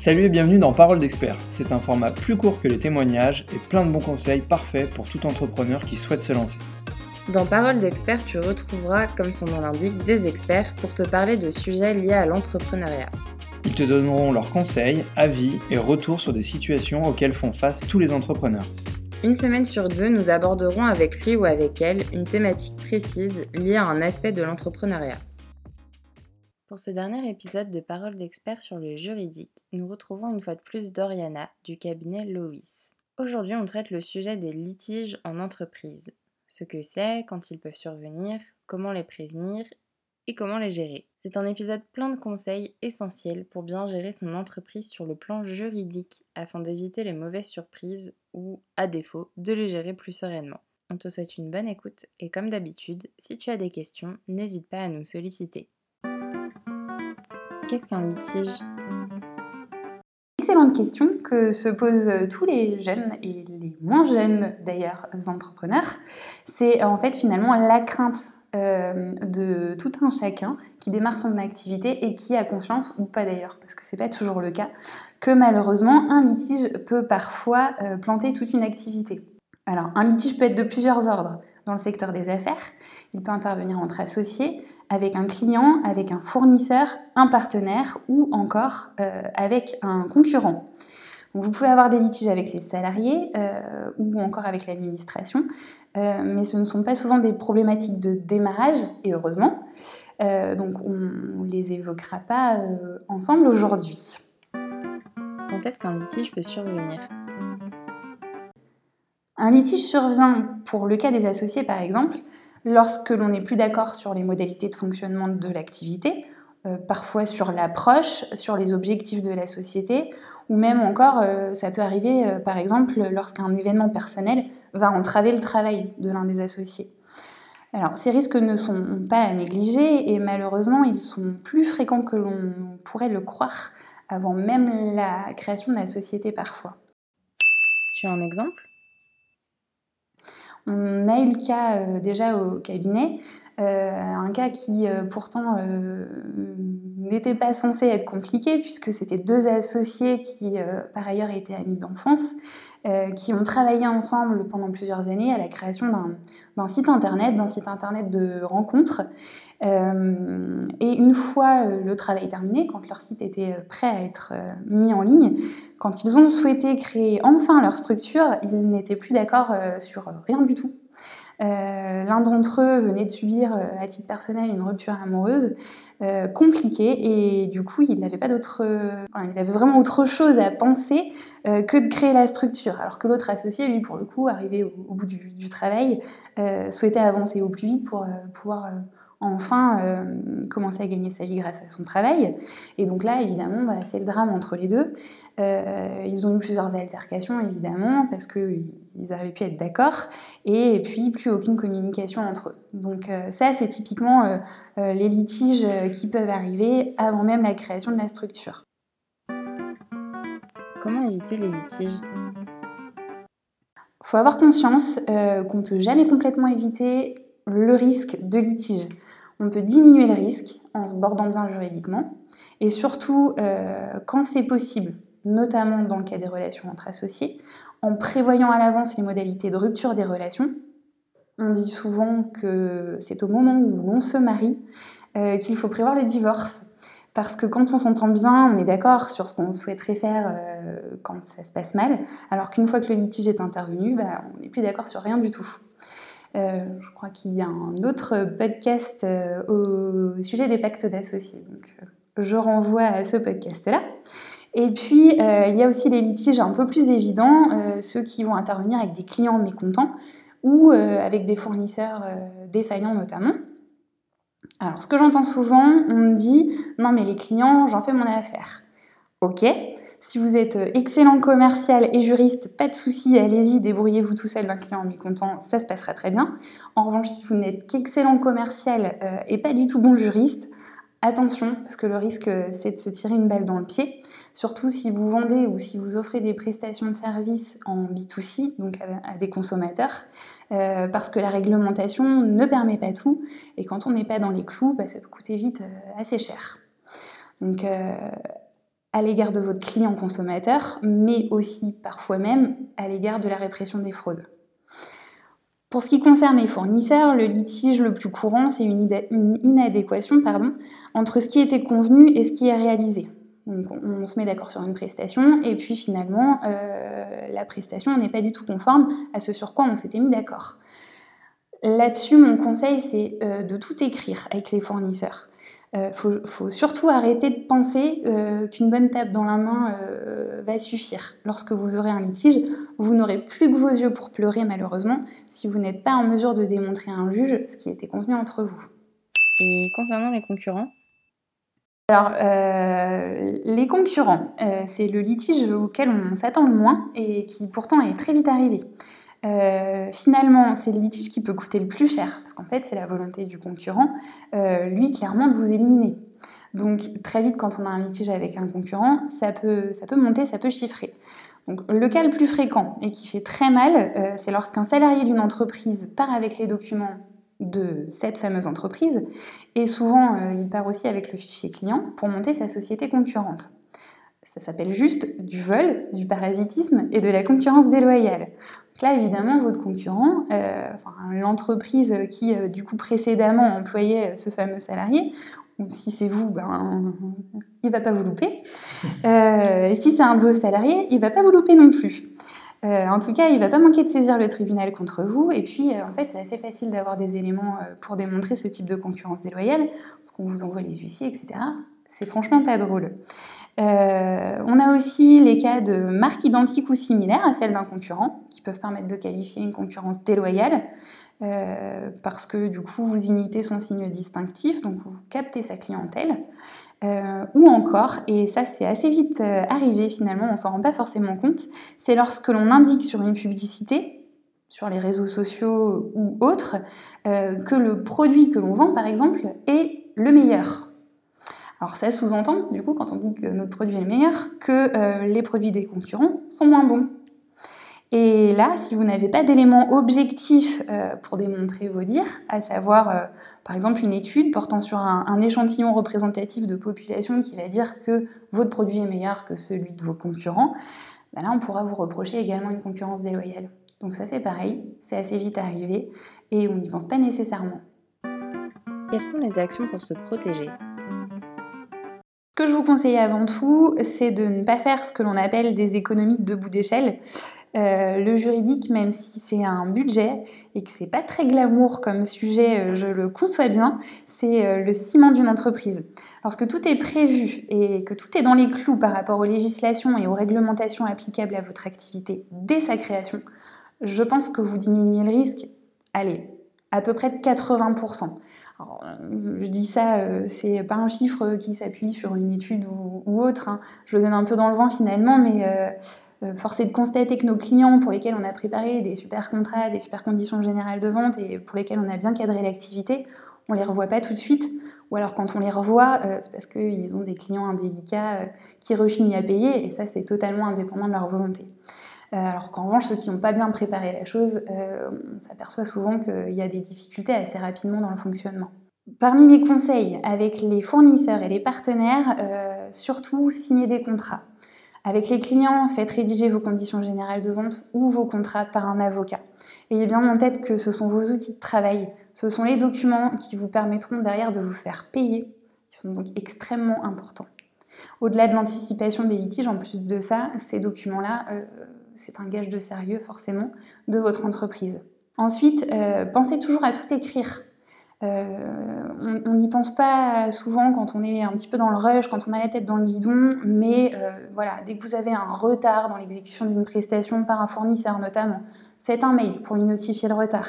Salut et bienvenue dans Parole d'expert. C'est un format plus court que les témoignages et plein de bons conseils parfaits pour tout entrepreneur qui souhaite se lancer. Dans Parole d'expert, tu retrouveras, comme son nom l'indique, des experts pour te parler de sujets liés à l'entrepreneuriat. Ils te donneront leurs conseils, avis et retours sur des situations auxquelles font face tous les entrepreneurs. Une semaine sur deux, nous aborderons avec lui ou avec elle une thématique précise liée à un aspect de l'entrepreneuriat. Pour ce dernier épisode de Parole d'expert sur le juridique, nous retrouvons une fois de plus Doriana du cabinet Lois. Aujourd'hui, on traite le sujet des litiges en entreprise. Ce que c'est, quand ils peuvent survenir, comment les prévenir et comment les gérer. C'est un épisode plein de conseils essentiels pour bien gérer son entreprise sur le plan juridique afin d'éviter les mauvaises surprises ou, à défaut, de les gérer plus sereinement. On te souhaite une bonne écoute et comme d'habitude, si tu as des questions, n'hésite pas à nous solliciter. Qu'est-ce qu'un litige? Excellente question que se posent tous les jeunes et les moins jeunes d'ailleurs entrepreneurs. C'est en fait finalement la crainte euh, de tout un chacun qui démarre son activité et qui a conscience, ou pas d'ailleurs, parce que c'est pas toujours le cas, que malheureusement un litige peut parfois euh, planter toute une activité. Alors, un litige peut être de plusieurs ordres dans le secteur des affaires. Il peut intervenir entre associés, avec un client, avec un fournisseur, un partenaire ou encore euh, avec un concurrent vous pouvez avoir des litiges avec les salariés euh, ou encore avec l'administration, euh, mais ce ne sont pas souvent des problématiques de démarrage, et heureusement. Donc on ne les évoquera pas ensemble aujourd'hui. Quand est-ce qu'un litige peut survenir? Un litige survient, pour le cas des associés par exemple, lorsque l'on n'est plus d'accord sur les modalités de fonctionnement de l'activité, euh, parfois sur l'approche, sur les objectifs de la société, ou même encore, euh, ça peut arriver, euh, par exemple, lorsqu'un événement personnel va entraver le travail de l'un des associés. Alors, ces risques ne sont pas à négliger et malheureusement, ils sont plus fréquents que l'on pourrait le croire avant même la création de la société parfois. Tu as un exemple? On a eu le cas déjà au cabinet. euh, un cas qui euh, pourtant euh, n'était pas censé être compliqué puisque c'était deux associés qui par ailleurs étaient amis d'enfance, qui ont travaillé ensemble pendant plusieurs années à la création d'un site internet, d'un site internet de rencontres. et une fois le travail terminé, quand leur site était prêt à être mis en ligne, quand ils ont souhaité créer enfin leur structure, ils n'étaient plus d'accord sur rien du tout. Euh, l'un d'entre eux venait de subir euh, à titre personnel une rupture amoureuse euh, compliquée et du coup il n'avait pas d'autre, il avait vraiment autre chose à penser que de créer la structure. Alors que l'autre associé, lui pour le coup, arrivé au, bout du, du travail, souhaitait avancer au plus vite pour pouvoir enfin euh, commencer à gagner sa vie grâce à son travail. Et donc là, évidemment, bah, c'est le drame entre les deux. Euh, ils ont eu plusieurs altercations, évidemment, parce qu'ils avaient pu être d'accord, et puis plus aucune communication entre eux. Donc euh, ça, c'est typiquement les litiges qui peuvent arriver avant même la création de la structure. Comment éviter les litiges? Il faut avoir conscience qu'on ne peut jamais complètement éviter le risque de litige on peut diminuer le risque en se bordant bien juridiquement et surtout euh, quand c'est possible, notamment dans le cas des relations entre associés, en prévoyant à l'avance les modalités de rupture des relations. On dit souvent que c'est au moment où l'on se marie euh, qu'il faut prévoir le divorce. Parce que quand on s'entend bien, on est d'accord sur ce qu'on souhaiterait faire euh, quand ça se passe mal, alors qu'une fois que le litige est intervenu, bah, on n'est plus d'accord sur rien du tout. Euh, je crois qu'il y a un autre podcast euh, au sujet des pactes d'associés. Donc, euh, je renvoie à ce podcast-là. Et puis, il y a aussi les litiges un peu plus évidents, ceux qui vont intervenir avec des clients mécontents ou avec des fournisseurs défaillants notamment. Alors, ce que j'entends souvent, on me dit non, mais les clients, j'en fais mon affaire. Ok, si vous êtes euh, excellent commercial et juriste, pas de souci, allez-y, débrouillez-vous tout seul d'un client mécontent, ça se passera très bien. En revanche, si vous n'êtes qu'excellent commercial euh, et pas du tout bon juriste, attention, parce que le risque, euh, c'est de se tirer une balle dans le pied. Surtout si vous vendez ou si vous offrez des prestations de services en B2C, donc à, des consommateurs, parce que la réglementation ne permet pas tout. Et quand on n'est pas dans les clous, bah, ça peut coûter vite assez cher. Donc à l'égard de votre client consommateur, mais aussi parfois même à l'égard de la répression des fraudes. Pour ce qui concerne les fournisseurs, le litige le plus courant, c'est une, inadéquation entre ce qui était convenu et ce qui est réalisé. On, se met d'accord sur une prestation et puis finalement euh, la prestation n'est pas du tout conforme à ce sur quoi on s'était mis d'accord. Là-dessus, mon conseil, c'est euh, de tout écrire avec les fournisseurs. Il euh, faut, surtout arrêter de penser euh, qu'une bonne tape dans la main euh, va suffire. Lorsque vous aurez un litige, vous n'aurez plus que vos yeux pour pleurer malheureusement si vous n'êtes pas en mesure de démontrer à un juge ce qui était convenu entre vous. Et concernant les concurrents? Alors, les concurrents, c'est le litige auquel on s'attend le moins et qui pourtant est très vite arrivé. Euh, finalement, c'est le litige qui peut coûter le plus cher, parce qu'en fait, c'est la volonté du concurrent, euh, lui, clairement, de vous éliminer. Donc, très vite, quand on a un litige avec un concurrent, ça peut, ça peut monter, ça peut chiffrer. Donc, le cas le plus fréquent et qui fait très mal, euh, c'est lorsqu'un salarié d'une entreprise part avec les documents de cette fameuse entreprise, et souvent, il part aussi avec le fichier client pour monter sa société concurrente. Ça s'appelle juste du vol, du parasitisme et de la concurrence déloyale. Donc là, évidemment, votre concurrent, euh, l'entreprise qui, euh, du coup, précédemment employait ce fameux salarié, ou si c'est vous, ben, il va pas vous louper. Euh, et si c'est un de vos salariés, il va pas vous louper non plus. en tout cas, il va pas manquer de saisir le tribunal contre vous. Et puis, en fait, c'est assez facile d'avoir des éléments pour démontrer ce type de concurrence déloyale, parce qu'on vous envoie les huissiers, etc. C'est franchement pas drôle. Euh, on a aussi les cas de marques identiques ou similaires à celles d'un concurrent, qui peuvent permettre de qualifier une concurrence déloyale, euh, parce que du coup vous imitez son signe distinctif, donc vous captez sa clientèle. Euh, ou encore, et ça c'est assez vite arrivé finalement, on s'en rend pas forcément compte, c'est lorsque l'on indique sur une publicité, sur les réseaux sociaux ou autres, que le produit que l'on vend par exemple est le meilleur alors ça sous-entend, du coup, quand on dit que notre produit est le meilleur, que euh, les produits des concurrents sont moins bons. Et là, si vous n'avez pas d'éléments objectifs euh, pour démontrer vos dires, à savoir euh, par exemple une étude portant sur un, échantillon représentatif de population qui va dire que votre produit est meilleur que celui de vos concurrents, ben là on pourra vous reprocher également une concurrence déloyale. Donc ça c'est pareil, c'est assez vite arrivé et on n'y pense pas nécessairement. Quelles sont les actions pour se protéger? Que je vous conseille avant tout, c'est de ne pas faire ce que l'on appelle des économies de bout d'échelle. Euh, le juridique, même si c'est un budget et que c'est pas très glamour comme sujet, euh, je le conçois bien, c'est euh, le ciment d'une entreprise. Lorsque tout est prévu et que tout est dans les clous par rapport aux législations et aux réglementations applicables à votre activité dès sa création, je pense que vous diminuez le risque, allez, à peu près de 80%. Alors, je dis ça, euh, c'est pas un chiffre qui s'appuie sur une étude ou, autre. Hein. Je donne un peu dans le vent finalement, mais euh, euh, force est de constater que nos clients pour lesquels on a préparé des super contrats, des super conditions générales de vente et pour lesquels on a bien cadré l'activité, on les revoit pas tout de suite. Ou alors quand on les revoit, c'est parce qu'ils ont des clients indélicats qui rechignent à payer et ça c'est totalement indépendant de leur volonté. Alors qu'en revanche, ceux qui n'ont pas bien préparé la chose, on s'aperçoit souvent qu'il y a des difficultés assez rapidement dans le fonctionnement. Parmi mes conseils avec les fournisseurs et les partenaires, euh, surtout signer des contrats. Avec les clients, faites rédiger vos conditions générales de vente ou vos contrats par un avocat. Ayez bien en tête que ce sont vos outils de travail, ce sont les documents qui vous permettront derrière de vous faire payer. Ils sont donc extrêmement importants. Au-delà de l'anticipation des litiges, en plus de ça, ces documents-là, euh, c'est un gage de sérieux forcément de votre entreprise. Ensuite, euh, pensez toujours à tout écrire. Euh, on n'y pense pas souvent quand on est un petit peu dans le rush, quand on a la tête dans le guidon, mais euh, voilà, dès que vous avez un retard dans l'exécution d'une prestation par un fournisseur notamment, faites un mail pour lui notifier le retard.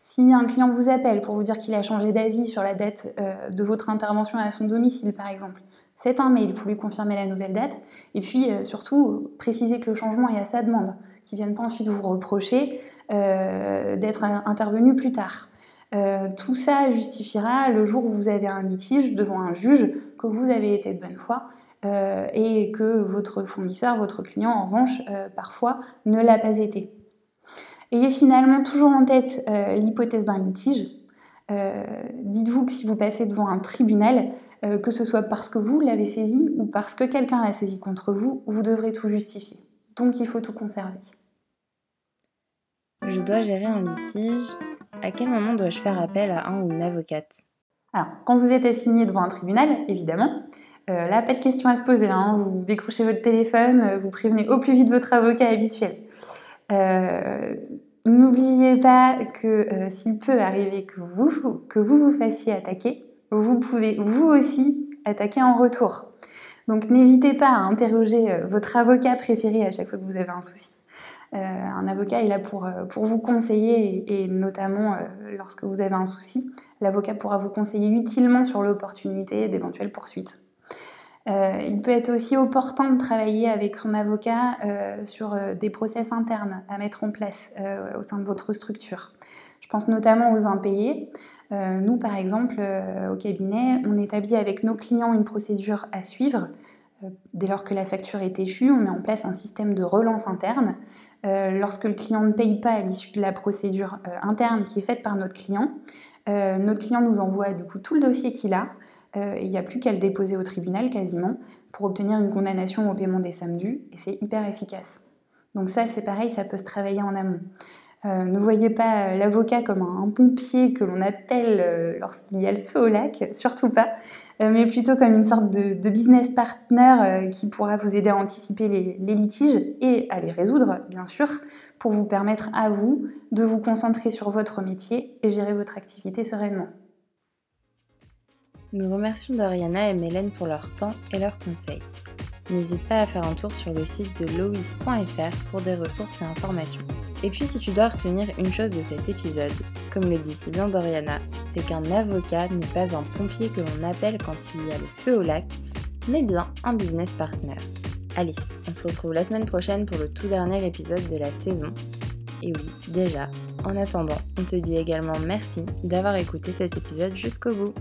Si un client vous appelle pour vous dire qu'il a changé d'avis sur la date de votre intervention à son domicile, par exemple, faites un mail pour lui confirmer la nouvelle date. Et puis surtout, précisez que le changement est à sa demande, qu'il ne vienne pas ensuite vous reprocher d'être intervenu plus tard. Euh, tout ça justifiera le jour où vous avez un litige devant un juge que vous avez été de bonne foi euh, et que votre fournisseur, votre client, en revanche, euh, parfois ne l'a pas été. Ayez finalement toujours en tête l'hypothèse d'un litige. Dites-vous que si vous passez devant un tribunal, que ce soit parce que vous l'avez saisi ou parce que quelqu'un l'a saisi contre vous, vous devrez tout justifier. Donc il faut tout conserver. Je dois gérer un litige. À quel moment dois-je faire appel à un ou une avocate? Alors, quand vous êtes assigné devant un tribunal, évidemment, euh, là, pas de question à se poser. Hein. Vous décrochez votre téléphone, euh, vous prévenez au plus vite votre avocat habituel. Euh, n'oubliez pas que s'il peut arriver que vous, vous fassiez attaquer, vous pouvez vous aussi attaquer en retour. Donc n'hésitez pas à interroger votre avocat préféré à chaque fois que vous avez un souci. un avocat est là pour, vous conseiller et notamment lorsque vous avez un souci, l'avocat pourra vous conseiller utilement sur l'opportunité d'éventuelles poursuites. Euh, il peut être aussi opportun de travailler avec son avocat euh, sur euh, des process internes à mettre en place au sein de votre structure. Je pense notamment aux impayés. nous, par exemple, au cabinet, on établit avec nos clients une procédure à suivre. dès lors que la facture est échue, on met en place un système de relance interne. lorsque le client ne paye pas à l'issue de la procédure interne qui est faite par notre client, notre client nous envoie du coup tout le dossier qu'il a. Euh, il n'y a plus qu'à le déposer au tribunal quasiment pour obtenir une condamnation au paiement des sommes dues et c'est hyper efficace. Donc ça c'est pareil, ça peut se travailler en amont. Euh, ne voyez pas l'avocat comme un, pompier que l'on appelle euh, lorsqu'il y a le feu au lac, surtout pas, mais plutôt comme une sorte de, business partner qui pourra vous aider à anticiper les, litiges et à les résoudre, bien sûr, pour vous permettre à vous de vous concentrer sur votre métier et gérer votre activité sereinement. Nous remercions Doriana et Mélène pour leur temps et leurs conseils. N'hésite pas à faire un tour sur le site de lois.fr pour des ressources et informations. Et puis si tu dois retenir une chose de cet épisode, comme le dit si bien Doriana, c'est qu'un avocat n'est pas un pompier que l'on appelle quand il y a le feu au lac, mais bien un business partner. Allez, on se retrouve la semaine prochaine pour le tout dernier épisode de la saison. Et oui, déjà, en attendant, on te dit également merci d'avoir écouté cet épisode jusqu'au bout.